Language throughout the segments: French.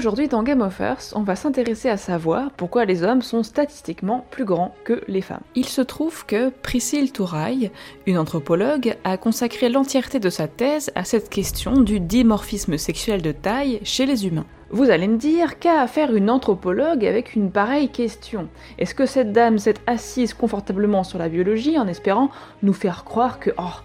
Aujourd'hui dans Game of Earth, on va s'intéresser à savoir pourquoi les hommes sont statistiquement plus grands que les femmes. Il se trouve que Priscille Touraille, une anthropologue, a consacré l'entièreté de sa thèse à cette question du dimorphisme sexuel de taille chez les humains. Vous allez me dire, qu'a à faire une anthropologue avec une pareille question? Est-ce que cette dame s'est assise confortablement sur la biologie en espérant nous faire croire que, oh,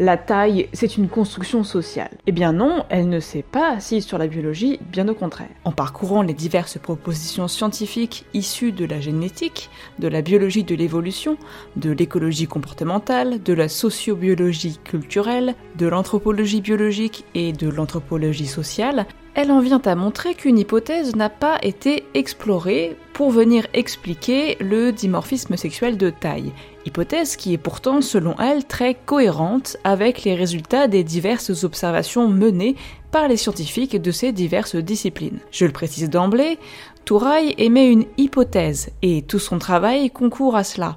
la taille, c'est une construction sociale. Eh bien non, elle ne s'est pas assise sur la biologie, bien au contraire. En parcourant les diverses propositions scientifiques issues de la génétique, de la biologie de l'évolution, de l'écologie comportementale, de la sociobiologie culturelle, de l'anthropologie biologique et de l'anthropologie sociale, elle en vient à montrer qu'une hypothèse n'a pas été explorée pour venir expliquer le dimorphisme sexuel de taille, hypothèse qui est pourtant selon elle très cohérente avec les résultats des diverses observations menées par les scientifiques de ces diverses disciplines. Je le précise d'emblée, Touraille émet une hypothèse et tout son travail concourt à cela.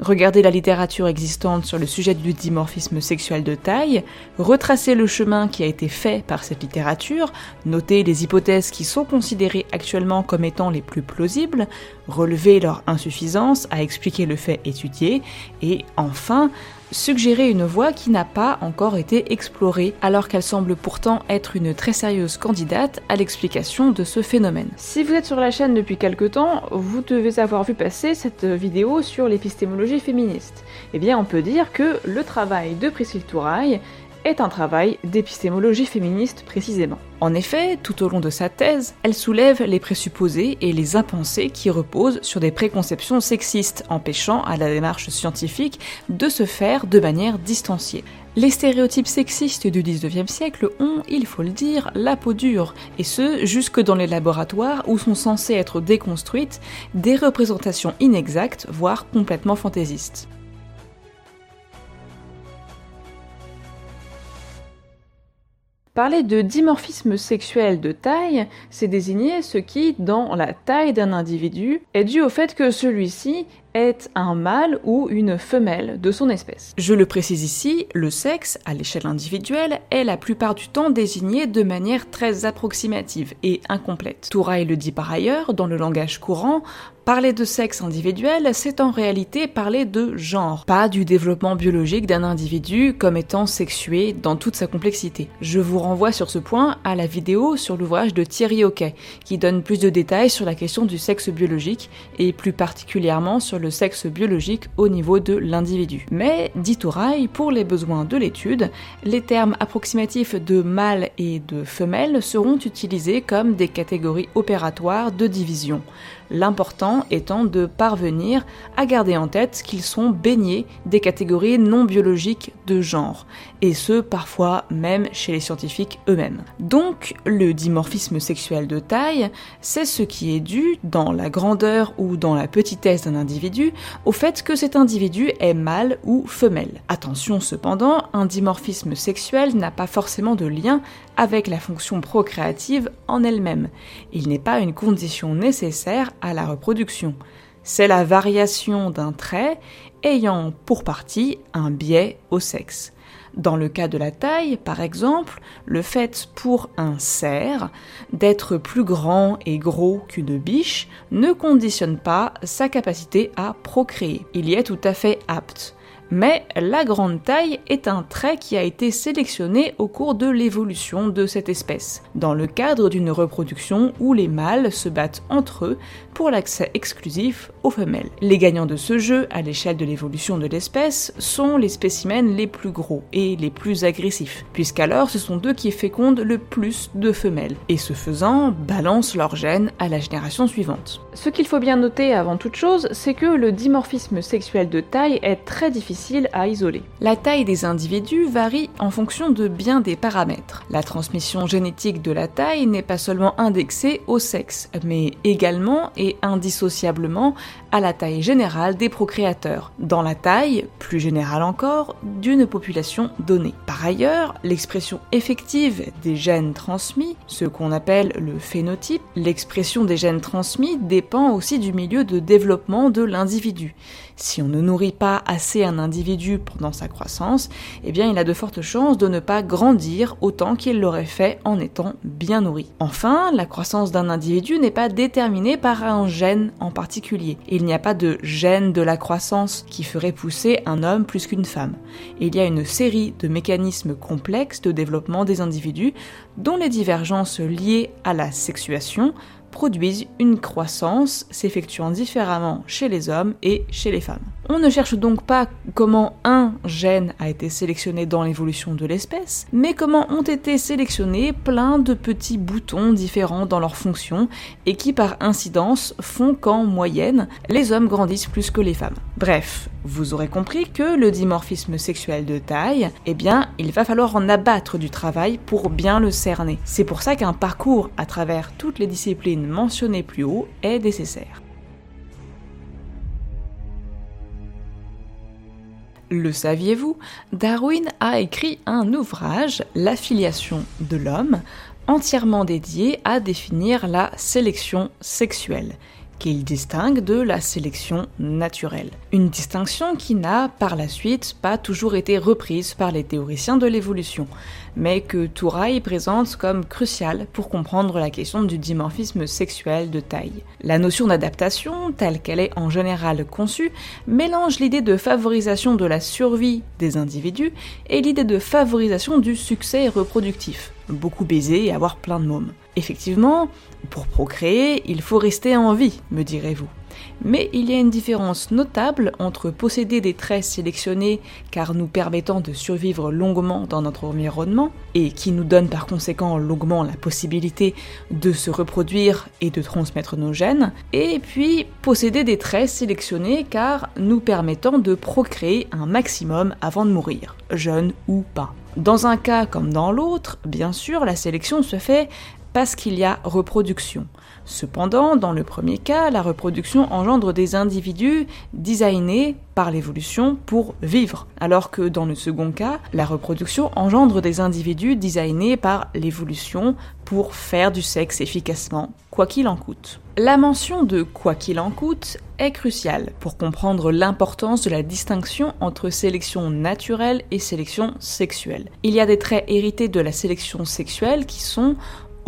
Regardez la littérature existante sur le sujet du dimorphisme sexuel de taille, retracer le chemin qui a été fait par cette littérature, noter les hypothèses qui sont considérées actuellement comme étant les plus plausibles, relever leur insuffisance à expliquer le fait étudié, et enfin suggérer une voie qui n'a pas encore été explorée, alors qu'elle semble pourtant être une très sérieuse candidate à l'explication de ce phénomène. Si vous êtes sur la chaîne depuis quelque temps, vous devez avoir vu passer cette vidéo sur l'épistémologie féministe. Eh bien, on peut dire que le travail de Priscille Touraille est un travail d'épistémologie féministe précisément. En effet, tout au long de sa thèse, elle soulève les présupposés et les impensés qui reposent sur des préconceptions sexistes, empêchant à la démarche scientifique de se faire de manière distanciée. Les stéréotypes sexistes du 19e siècle ont, il faut le dire, la peau dure, et ce, jusque dans les laboratoires où sont censées être déconstruites des représentations inexactes, voire complètement fantaisistes. Parler de dimorphisme sexuel de taille, c'est désigner ce qui, dans la taille d'un individu, est dû au fait que celui-ci est un mâle ou une femelle de son espèce. Je le précise ici, le sexe, à l'échelle individuelle, est la plupart du temps désigné de manière très approximative et incomplète. Touraille le dit par ailleurs, dans le langage courant, Parler de sexe individuel, c'est en réalité parler de genre, pas du développement biologique d'un individu comme étant sexué dans toute sa complexité. Je vous renvoie sur ce point à la vidéo sur l'ouvrage de Thierry Hockey, qui donne plus de détails sur la question du sexe biologique et plus particulièrement sur le sexe biologique au niveau de l'individu. Mais, dit Touraille, pour les besoins de l'étude, les termes approximatifs de mâle et de femelle seront utilisés comme des catégories opératoires de division étant de parvenir à garder en tête qu'ils sont baignés des catégories non biologiques de genre, et ce parfois même chez les scientifiques eux-mêmes. Donc le dimorphisme sexuel de taille, c'est ce qui est dû, dans la grandeur ou dans la petitesse d'un individu, au fait que cet individu est mâle ou femelle. Attention cependant, un dimorphisme sexuel n'a pas forcément de lien avec la fonction procréative en elle-même. Il n'est pas une condition nécessaire à la reproduction. C'est la variation d'un trait ayant pour partie un biais au sexe. Dans le cas de la taille, par exemple, le fait pour un cerf d'être plus grand et gros qu'une biche ne conditionne pas sa capacité à procréer. Il y est tout à fait apte mais la grande taille est un trait qui a été sélectionné au cours de l'évolution de cette espèce, dans le cadre d'une reproduction où les mâles se battent entre eux pour l'accès exclusif aux femelles. Les gagnants de ce jeu, à l'échelle de l'évolution de l'espèce, sont les spécimens les plus gros et les plus agressifs, puisqu'alors ce sont eux qui fécondent le plus de femelles, et ce faisant, balancent leurs gènes à la génération suivante. Ce qu'il faut bien noter avant toute chose, c'est que le dimorphisme sexuel de taille est très difficile à isoler. La taille des individus varie en fonction de bien des paramètres. La transmission génétique de la taille n'est pas seulement indexée au sexe, mais également et indissociablement à la taille générale des procréateurs, dans la taille, plus générale encore, d'une population donnée. Par ailleurs, l'expression effective des gènes transmis, ce qu'on appelle le phénotype, l'expression des gènes transmis dépend aussi du milieu de développement de l'individu. Si on ne nourrit pas assez un individu, pendant sa croissance, eh bien il a de fortes chances de ne pas grandir autant qu'il l'aurait fait en étant bien nourri. Enfin, la croissance d'un individu n'est pas déterminée par un gène en particulier. Il n'y a pas de gène de la croissance qui ferait pousser un homme plus qu'une femme. Il y a une série de mécanismes complexes de développement des individus dont les divergences liées à la sexuation produisent une croissance s'effectuant différemment chez les hommes et chez les femmes. On ne cherche donc pas comment un gène a été sélectionné dans l'évolution de l'espèce, mais comment ont été sélectionnés plein de petits boutons différents dans leur fonction et qui par incidence font qu'en moyenne, les hommes grandissent plus que les femmes. Bref, vous aurez compris que le dimorphisme sexuel de taille, eh bien, il va falloir en abattre du travail pour bien le cerner. C'est pour ça qu'un parcours à travers toutes les disciplines mentionnées plus haut est nécessaire. Le saviez-vous Darwin a écrit un ouvrage, L'affiliation de l'homme, entièrement dédié à définir la sélection sexuelle qu'il distingue de la sélection naturelle. Une distinction qui n'a par la suite pas toujours été reprise par les théoriciens de l'évolution, mais que Touraille présente comme cruciale pour comprendre la question du dimorphisme sexuel de taille. La notion d'adaptation, telle qu'elle est en général conçue, mélange l'idée de favorisation de la survie des individus et l'idée de favorisation du succès reproductif beaucoup baiser et avoir plein de mômes. Effectivement, pour procréer, il faut rester en vie, me direz-vous. Mais il y a une différence notable entre posséder des traits sélectionnés car nous permettant de survivre longuement dans notre environnement et qui nous donnent par conséquent longuement la possibilité de se reproduire et de transmettre nos gènes, et puis posséder des traits sélectionnés car nous permettant de procréer un maximum avant de mourir, jeune ou pas. Dans un cas comme dans l'autre, bien sûr, la sélection se fait parce qu'il y a reproduction. Cependant, dans le premier cas, la reproduction engendre des individus designés par l'évolution pour vivre, alors que dans le second cas, la reproduction engendre des individus designés par l'évolution pour faire du sexe efficacement, quoi qu'il en coûte. La mention de quoi qu'il en coûte est cruciale pour comprendre l'importance de la distinction entre sélection naturelle et sélection sexuelle. Il y a des traits hérités de la sélection sexuelle qui sont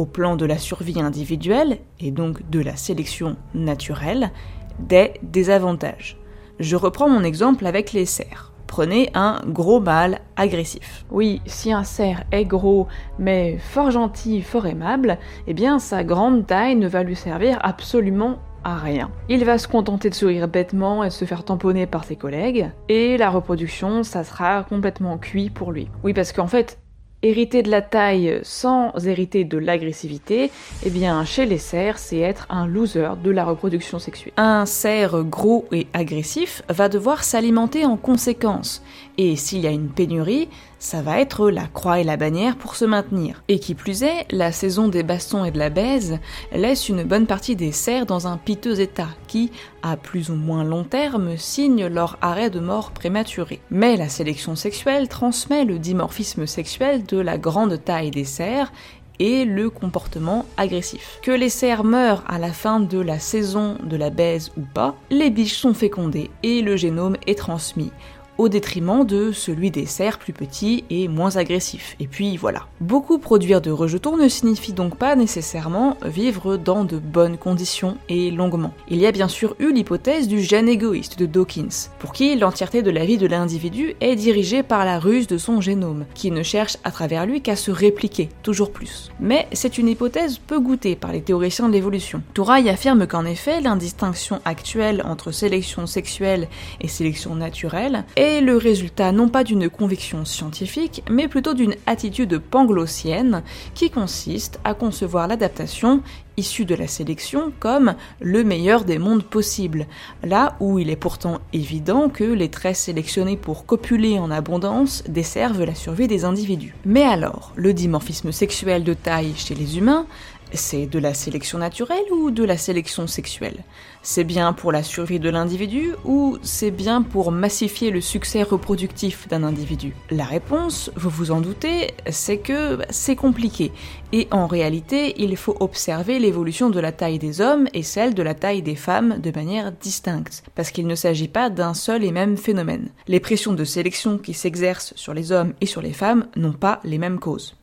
plan de la survie individuelle et donc de la sélection naturelle, des désavantages. Je reprends mon exemple avec les cerfs. Prenez un gros mâle agressif. Oui, si un cerf est gros mais fort gentil, fort aimable, eh bien sa grande taille ne va lui servir absolument à rien. Il va se contenter de sourire bêtement et se faire tamponner par ses collègues, et la reproduction, ça sera complètement cuit pour lui. Oui, parce qu'en fait, Hériter de la taille sans hériter de l'agressivité, eh bien chez les cerfs, c'est être un loser de la reproduction sexuelle. Un cerf gros et agressif va devoir s'alimenter en conséquence, et s'il y a une pénurie, ça va être la croix et la bannière pour se maintenir. Et qui plus est, la saison des bastons et de la baise laisse une bonne partie des cerfs dans un piteux état, qui, à plus ou moins long terme, signe leur arrêt de mort prématuré. Mais la sélection sexuelle transmet le dimorphisme sexuel de la grande taille des cerfs et le comportement agressif. Que les cerfs meurent à la fin de la saison de la baise ou pas, les biches sont fécondées et le génome est transmis au détriment de celui des cerfs plus petits et moins agressifs. Et puis voilà. Beaucoup produire de rejetons ne signifie donc pas nécessairement vivre dans de bonnes conditions et longuement. Il y a bien sûr eu l'hypothèse du gène égoïste de Dawkins, pour qui l'entièreté de la vie de l'individu est dirigée par la ruse de son génome, qui ne cherche à travers lui qu'à se répliquer, toujours plus. Mais c'est une hypothèse peu goûtée par les théoriciens de l'évolution. Touraille affirme qu'en effet, l'indistinction actuelle entre sélection sexuelle et sélection naturelle le résultat non pas d'une conviction scientifique, mais plutôt d'une attitude panglossienne qui consiste à concevoir l'adaptation issue de la sélection comme le meilleur des mondes possibles, là où il est pourtant évident que les traits sélectionnés pour copuler en abondance desservent la survie des individus. Mais alors, le dimorphisme sexuel de taille chez les humains C'est de la sélection naturelle ou de la sélection sexuelle? C'est bien pour la survie de l'individu ou c'est bien pour massifier le succès reproductif d'un individu? La réponse, vous vous en doutez, c'est que c'est compliqué. Et en réalité, il faut observer l'évolution de la taille des hommes et celle de la taille des femmes de manière distincte, parce qu'il ne s'agit pas d'un seul et même phénomène. Les pressions de sélection qui s'exercent sur les hommes et sur les femmes n'ont pas les mêmes causes.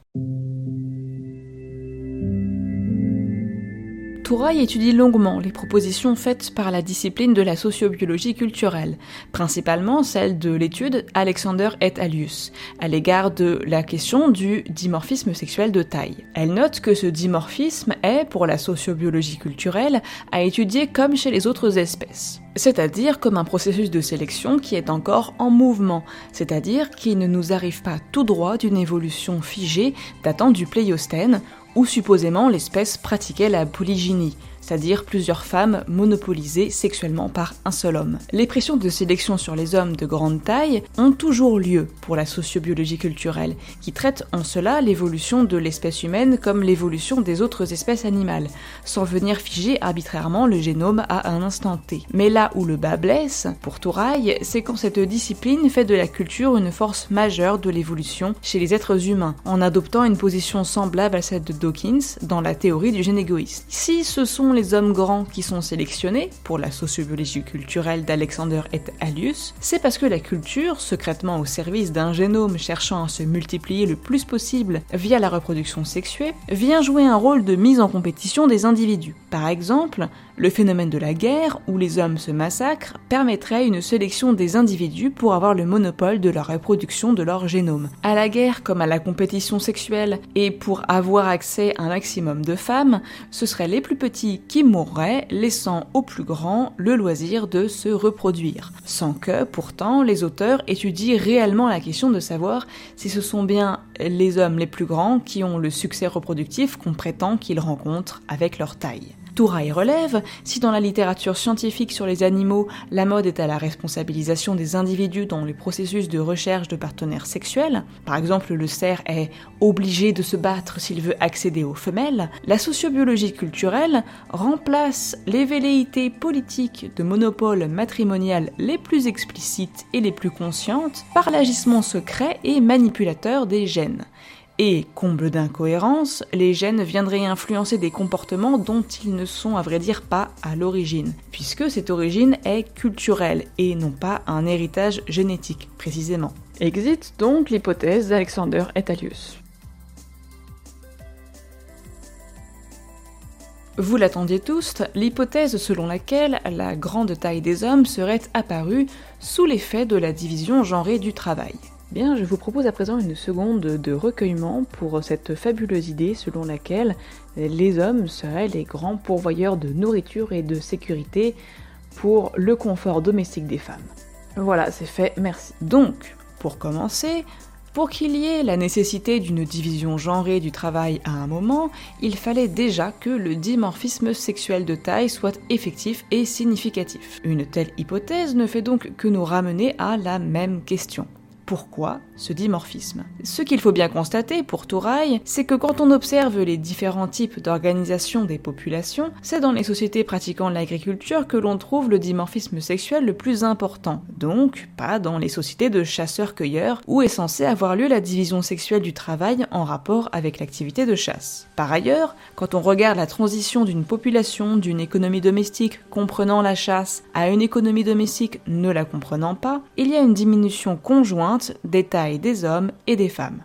Touraille étudie longuement les propositions faites par la discipline de la sociobiologie culturelle, principalement celle de l'étude Alexander et Alius, à l'égard de la question du dimorphisme sexuel de taille. Elle note que ce dimorphisme est, pour la sociobiologie culturelle, à étudier comme chez les autres espèces c'est-à-dire comme un processus de sélection qui est encore en mouvement, c'est-à-dire qui ne nous arrive pas tout droit d'une évolution figée datant du Pléistocène, où supposément l'espèce pratiquait la polygynie, c'est-à-dire plusieurs femmes monopolisées sexuellement par un seul homme. Les pressions de sélection sur les hommes de grande taille ont toujours lieu pour la sociobiologie culturelle, qui traite en cela l'évolution de l'espèce humaine comme l'évolution des autres espèces animales, sans venir figer arbitrairement le génome à un instant T. Mais là où le bas blesse, pour Touraille, c'est quand cette discipline fait de la culture une force majeure de l'évolution chez les êtres humains, en adoptant une position semblable à celle de Dawkins dans la théorie du gène égoïste. Si ce sont hommes grands qui sont sélectionnés pour la sociobiologie culturelle d'Alexander et Alius, c'est parce que la culture, secrètement au service d'un génome cherchant à se multiplier le plus possible via la reproduction sexuée, vient jouer un rôle de mise en compétition des individus. Par exemple, le phénomène de la guerre, où les hommes se massacrent, permettrait une sélection des individus pour avoir le monopole de la reproduction de leur génome. À la guerre comme à la compétition sexuelle, et pour avoir accès à un maximum de femmes, ce seraient les plus petits qui mourraient, laissant aux plus grands le loisir de se reproduire. Sans que, pourtant, les auteurs étudient réellement la question de savoir si ce sont bien les hommes les plus grands qui ont le succès reproductif qu'on prétend qu'ils rencontrent avec leur taille. Touraille relève, si dans la littérature scientifique sur les animaux, la mode est à la responsabilisation des individus dans les processus de recherche de partenaires sexuels, par exemple le cerf est obligé de se battre s'il veut accéder aux femelles, la sociobiologie culturelle remplace les velléités politiques de monopole matrimonial les plus explicites et les plus conscientes par l'agissement secret et manipulateur des gènes. Et, comble d'incohérence, les gènes viendraient influencer des comportements dont ils ne sont à vrai dire pas à l'origine, puisque cette origine est culturelle et non pas un héritage génétique, précisément. Existe donc l'hypothèse d'Alexander Etalius. Vous l'attendiez tous, l'hypothèse selon laquelle la grande taille des hommes serait apparue sous l'effet de la division genrée du travail. Bien, je vous propose à présent une seconde de recueillement pour cette fabuleuse idée selon laquelle les hommes seraient les grands pourvoyeurs de nourriture et de sécurité pour le confort domestique des femmes. Voilà, c'est fait, merci. Donc, pour commencer, pour qu'il y ait la nécessité d'une division genrée du travail à un moment, il fallait déjà que le dimorphisme sexuel de taille soit effectif et significatif. Une telle hypothèse ne fait donc que nous ramener à la même question. Pourquoi ce dimorphisme Ce qu'il faut bien constater pour Touraille, c'est que quand on observe les différents types d'organisation des populations, c'est dans les sociétés pratiquant l'agriculture que l'on trouve le dimorphisme sexuel le plus important, donc pas dans les sociétés de chasseurs-cueilleurs où est censé avoir lieu la division sexuelle du travail en rapport avec l'activité de chasse. Par ailleurs, quand on regarde la transition d'une population d'une économie domestique comprenant la chasse à une économie domestique ne la comprenant pas, il y a une diminution conjointe des tailles des hommes et des femmes.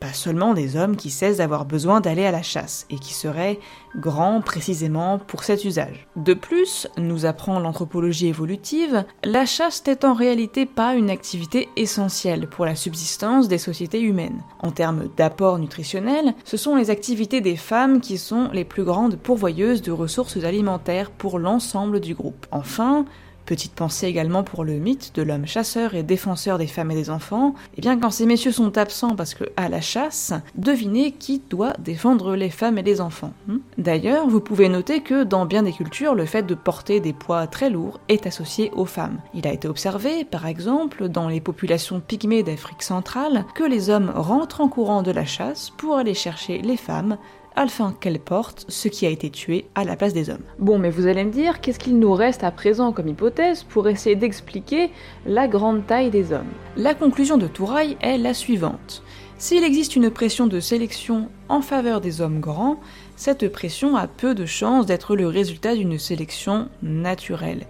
Pas seulement des hommes qui cessent d'avoir besoin d'aller à la chasse et qui seraient grands précisément pour cet usage. De plus, nous apprend l'anthropologie évolutive, la chasse n'est en réalité pas une activité essentielle pour la subsistance des sociétés humaines. En termes d'apport nutritionnel, ce sont les activités des femmes qui sont les plus grandes pourvoyeuses de ressources alimentaires pour l'ensemble du groupe. Enfin, Petite pensée également pour le mythe de l'homme chasseur et défenseur des femmes et des enfants. Et eh bien quand ces messieurs sont absents parce que à la chasse, devinez qui doit défendre les femmes et les enfants. Hmm D'ailleurs, vous pouvez noter que dans bien des cultures, le fait de porter des poids très lourds est associé aux femmes. Il a été observé, par exemple, dans les populations pygmées d'Afrique centrale, que les hommes rentrent en courant de la chasse pour aller chercher les femmes afin qu'elle porte ce qui a été tué à la place des hommes. Bon, mais vous allez me dire, qu'est-ce qu'il nous reste à présent comme hypothèse pour essayer d'expliquer la grande taille des hommes? La conclusion de Touraille est la suivante. S'il existe une pression de sélection en faveur des hommes grands, cette pression a peu de chances d'être le résultat d'une sélection naturelle,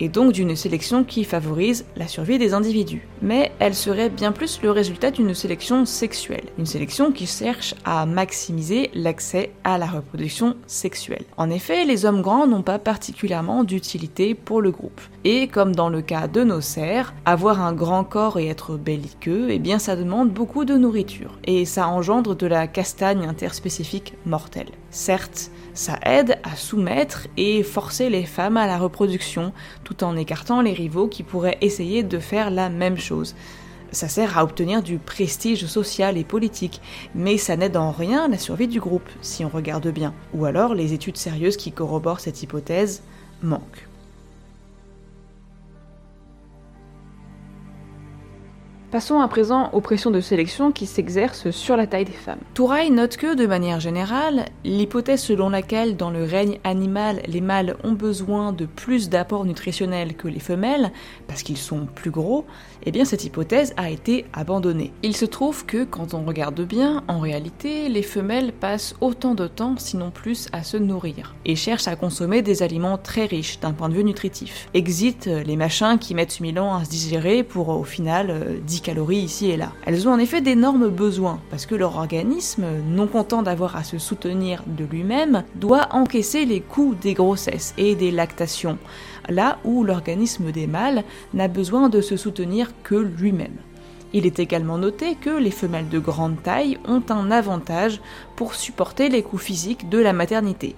et donc d'une sélection qui favorise la survie des individus. Mais elle serait bien plus le résultat d'une sélection sexuelle, une sélection qui cherche à maximiser l'accès à la reproduction sexuelle. En effet, les hommes grands n'ont pas particulièrement d'utilité pour le groupe. Et comme dans le cas de nos cerfs, avoir un grand corps et être belliqueux, eh bien ça demande beaucoup de nourriture, et ça engendre de la castagne interspécifique mortelle. Certes, ça aide à soumettre et forcer les femmes à la reproduction, tout en écartant les rivaux qui pourraient essayer de faire la même chose. Ça sert à obtenir du prestige social et politique, mais ça n'aide en rien la survie du groupe, si on regarde bien. Ou alors les études sérieuses qui corroborent cette hypothèse manquent. Passons à présent aux pressions de sélection qui s'exercent sur la taille des femmes. Touraille note que, de manière générale, l'hypothèse selon laquelle dans le règne animal les mâles ont besoin de plus d'apports nutritionnels que les femelles, parce qu'ils sont plus gros, eh bien cette hypothèse a été abandonnée. Il se trouve que, quand on regarde bien, en réalité, les femelles passent autant de temps, sinon plus, à se nourrir, et cherchent à consommer des aliments très riches d'un point de vue nutritif. Exit les machins qui mettent 1000 ans à se digérer pour, au final, 10 calories ici et là. Elles ont en effet d'énormes besoins, parce que leur organisme, non content d'avoir à se soutenir de lui-même, doit encaisser les coûts des grossesses et des lactations, là où l'organisme des mâles n'a besoin de se soutenir que lui-même. Il est également noté que les femelles de grande taille ont un avantage pour supporter les coûts physiques de la maternité.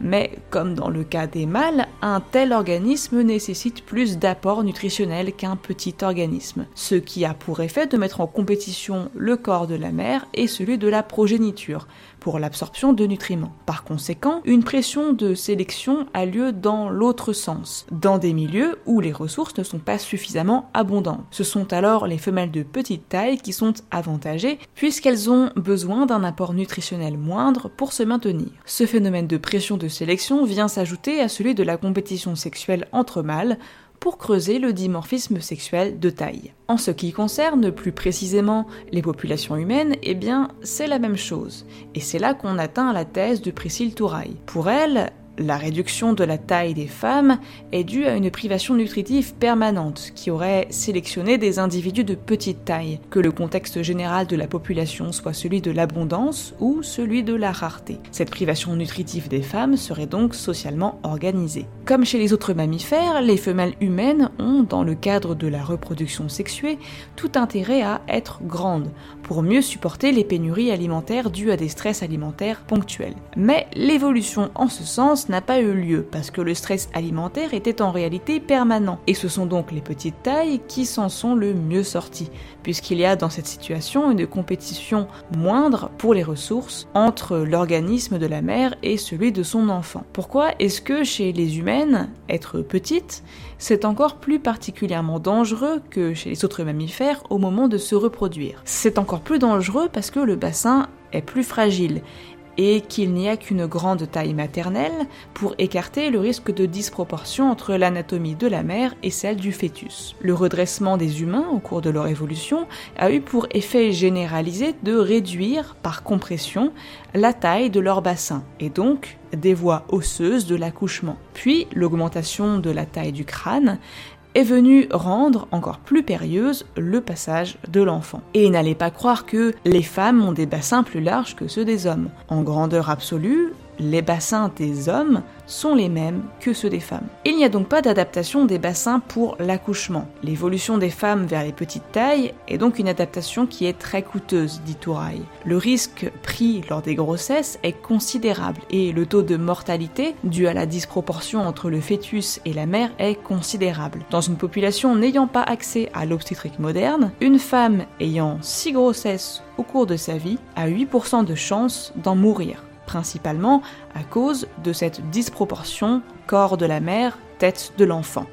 Mais comme dans le cas des mâles, un tel organisme nécessite plus d'apports nutritionnels qu'un petit organisme, ce qui a pour effet de mettre en compétition le corps de la mère et celui de la progéniture, l'absorption de nutriments. Par conséquent, une pression de sélection a lieu dans l'autre sens, dans des milieux où les ressources ne sont pas suffisamment abondantes. Ce sont alors les femelles de petite taille qui sont avantagées puisqu'elles ont besoin d'un apport nutritionnel moindre pour se maintenir. Ce phénomène de pression de sélection vient s'ajouter à celui de la compétition sexuelle entre mâles pour creuser le dimorphisme sexuel de taille. En ce qui concerne plus précisément les populations humaines, eh bien c'est la même chose. Et c'est là qu'on atteint la thèse de Priscille Touraille. Pour elle, la réduction de la taille des femmes est due à une privation nutritive permanente qui aurait sélectionné des individus de petite taille, que le contexte général de la population soit celui de l'abondance ou celui de la rareté. Cette privation nutritive des femmes serait donc socialement organisée. Comme chez les autres mammifères, les femelles humaines ont, dans le cadre de la reproduction sexuée, tout intérêt à être grandes, pour mieux supporter les pénuries alimentaires dues à des stress alimentaires ponctuels. Mais l'évolution en ce sens n'a pas eu lieu parce que le stress alimentaire était en réalité permanent. Et ce sont donc les petites tailles qui s'en sont le mieux sorties, puisqu'il y a dans cette situation une compétition moindre pour les ressources entre l'organisme de la mère et celui de son enfant. Pourquoi est-ce que chez les humaines, être petite, c'est encore plus particulièrement dangereux que chez les autres mammifères au moment de se reproduire? C'est encore plus dangereux parce que le bassin est plus fragile et qu'il n'y a qu'une grande taille maternelle pour écarter le risque de disproportion entre l'anatomie de la mère et celle du fœtus. Le redressement des humains au cours de leur évolution a eu pour effet généralisé de réduire par compression la taille de leur bassin et donc des voies osseuses de l'accouchement. Puis l'augmentation de la taille du crâne est venu rendre encore plus périlleuse le passage de l'enfant. Et n'allez pas croire que les femmes ont des bassins plus larges que ceux des hommes. En grandeur absolue, les bassins des hommes sont les mêmes que ceux des femmes. Il n'y a donc pas d'adaptation des bassins pour l'accouchement. L'évolution des femmes vers les petites tailles est donc une adaptation qui est très coûteuse, dit Touraille. Le risque pris lors des grossesses est considérable et le taux de mortalité dû à la disproportion entre le fœtus et la mère est considérable. Dans une population n'ayant pas accès à l'obstétrique moderne, une femme ayant 6 grossesses au cours de sa vie a 8% de chance d'en mourir principalement à cause de cette disproportion corps de la mère, tête de l'enfant.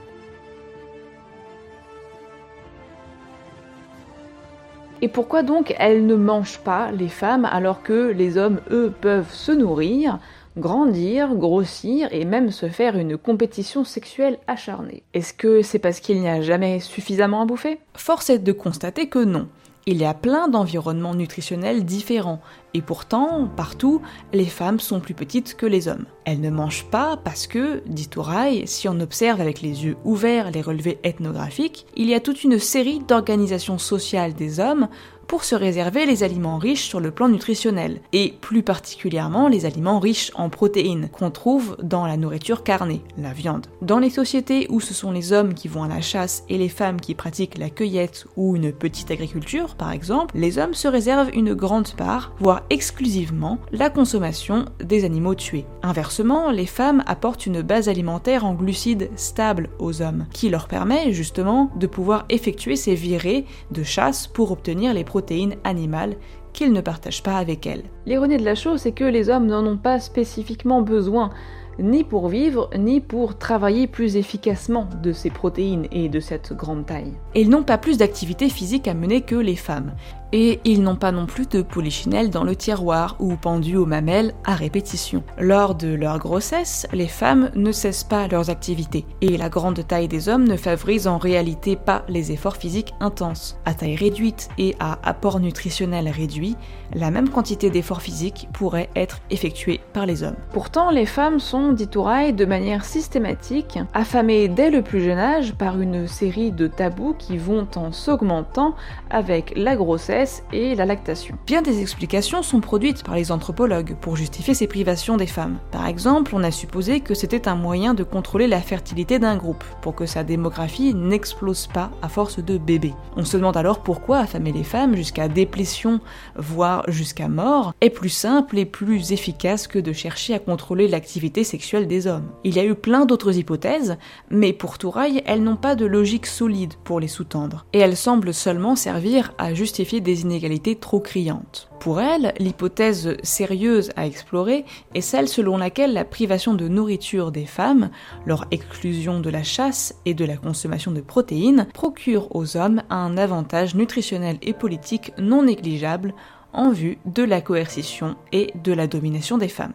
Et pourquoi donc elles ne mangent pas, les femmes, alors que les hommes, eux, peuvent se nourrir grandir, grossir et même se faire une compétition sexuelle acharnée? Est-ce que c'est parce qu'il n'y a jamais suffisamment à bouffer? Force est de constater que non. Il y a plein d'environnements nutritionnels différents, et pourtant, partout, les femmes sont plus petites que les hommes. Elles ne mangent pas parce que, dit Touraille, si on observe avec les yeux ouverts les relevés ethnographiques, il y a toute une série d'organisations sociales des hommes pour se réserver les aliments riches sur le plan nutritionnel, et plus particulièrement les aliments riches en protéines qu'on trouve dans la nourriture carnée, la viande. Dans les sociétés où ce sont les hommes qui vont à la chasse et les femmes qui pratiquent la cueillette ou une petite agriculture, par exemple, les hommes se réservent une grande part, voire exclusivement, la consommation des animaux tués. Inversement, les femmes apportent une base alimentaire en glucides stable aux hommes, qui leur permet justement de pouvoir effectuer ces virées de chasse pour obtenir les protéines animales qu'ils ne partagent pas avec elles. L'ironie de la chose, c'est que les hommes n'en ont pas spécifiquement besoin ni pour vivre, ni pour travailler plus efficacement de ces protéines et de cette grande taille. Et ils n'ont pas plus d'activité physique à mener que les femmes. Et ils n'ont pas non plus de polichinelle dans le tiroir ou pendus aux mamelles à répétition. Lors de leur grossesse, les femmes ne cessent pas leurs activités. Et la grande taille des hommes ne favorise en réalité pas les efforts physiques intenses. À taille réduite et à apport nutritionnel réduit, la même quantité d'efforts physiques pourrait être effectuée par les hommes. Pourtant, les femmes sont, dit de manière systématique, affamées dès le plus jeune âge par une série de tabous qui vont en s'augmentant avec la grossesse et la lactation. Bien des explications sont produites par les anthropologues pour justifier ces privations des femmes. Par exemple, on a supposé que c'était un moyen de contrôler la fertilité d'un groupe, pour que sa démographie n'explose pas à force de bébés. On se demande alors pourquoi affamer les femmes jusqu'à déplétion, voire jusqu'à mort, est plus simple et plus efficace que de chercher à contrôler l'activité sexuelle des hommes. Il y a eu plein d'autres hypothèses, mais pour Touraille, elles n'ont pas de logique solide pour les sous-tendre, et elles semblent seulement servir à justifier des inégalités trop criantes. Pour elle, l'hypothèse sérieuse à explorer est celle selon laquelle la privation de nourriture des femmes, leur exclusion de la chasse et de la consommation de protéines, procure aux hommes un avantage nutritionnel et politique non négligeable en vue de la coercition et de la domination des femmes.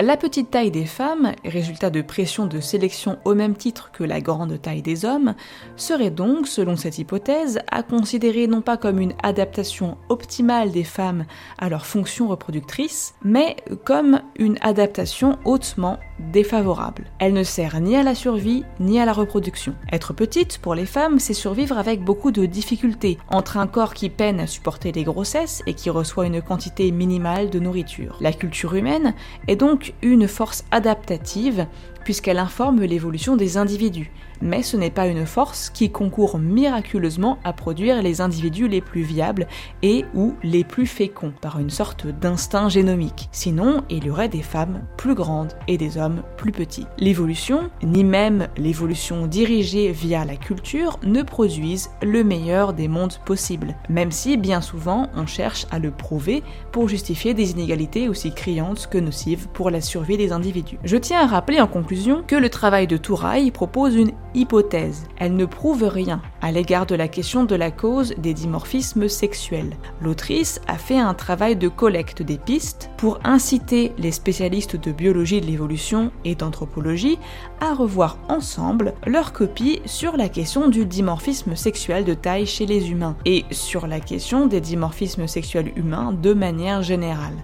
La petite taille des femmes, résultat de pression de sélection au même titre que la grande taille des hommes, serait donc, selon cette hypothèse, à considérer non pas comme une adaptation optimale des femmes à leur fonction reproductrice, mais comme une adaptation hautement défavorable. Elle ne sert ni à la survie ni à la reproduction. Être petite, pour les femmes, c'est survivre avec beaucoup de difficultés, entre un corps qui peine à supporter les grossesses et qui reçoit une quantité minimale de nourriture. La culture humaine est donc une force adaptative puisqu'elle informe l'évolution des individus mais ce n'est pas une force qui concourt miraculeusement à produire les individus les plus viables et ou les plus féconds, par une sorte d'instinct génomique. Sinon, il y aurait des femmes plus grandes et des hommes plus petits. L'évolution, ni même l'évolution dirigée via la culture, ne produisent le meilleur des mondes possibles, même si bien souvent on cherche à le prouver pour justifier des inégalités aussi criantes que nocives pour la survie des individus. Je tiens à rappeler en que le travail de Touraille propose une hypothèse. Elle ne prouve rien à l'égard de la question de la cause des dimorphismes sexuels. L'autrice a fait un travail de collecte des pistes pour inciter les spécialistes de biologie de l'évolution et d'anthropologie à revoir ensemble leur copie sur la question du dimorphisme sexuel de taille chez les humains et sur la question des dimorphismes sexuels humains de manière générale.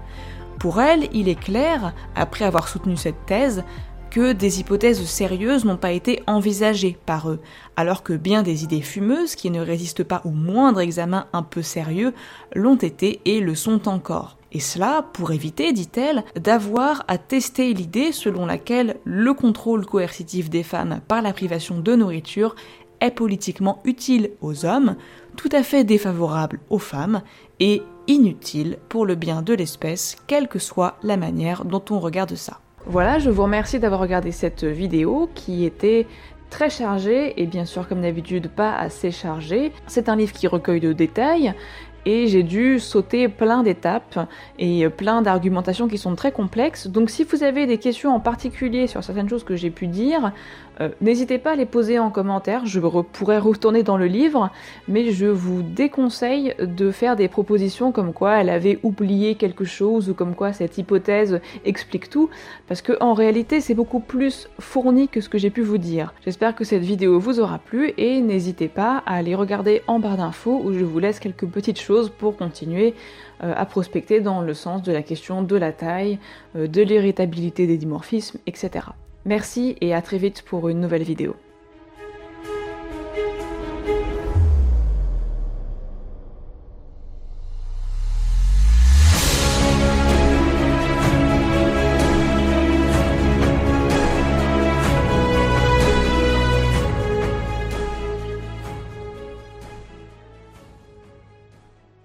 Pour elle, il est clair, après avoir soutenu cette thèse, que des hypothèses sérieuses n'ont pas été envisagées par eux, alors que bien des idées fumeuses qui ne résistent pas au moindre examen un peu sérieux l'ont été et le sont encore. Et cela pour éviter, dit-elle, d'avoir à tester l'idée selon laquelle le contrôle coercitif des femmes par la privation de nourriture est politiquement utile aux hommes, tout à fait défavorable aux femmes et inutile pour le bien de l'espèce, quelle que soit la manière dont on regarde ça. Voilà, je vous remercie d'avoir regardé cette vidéo qui était très chargée et bien sûr comme d'habitude pas assez chargée. C'est un livre qui recueille de détails et j'ai dû sauter plein d'étapes et plein d'argumentations qui sont très complexes. Donc si vous avez des questions en particulier sur certaines choses que j'ai pu dire, Euh, n'hésitez pas à les poser en commentaire, je pourrais retourner dans le livre, mais je vous déconseille de faire des propositions comme quoi elle avait oublié quelque chose ou comme quoi cette hypothèse explique tout, parce que en réalité c'est beaucoup plus fourni que ce que j'ai pu vous dire. J'espère que cette vidéo vous aura plu et n'hésitez pas à aller regarder en barre d'infos où je vous laisse quelques petites choses pour continuer euh, à prospecter dans le sens de la question de la taille, euh, de l'irritabilité des dimorphismes, etc. Merci et à très vite pour une nouvelle vidéo.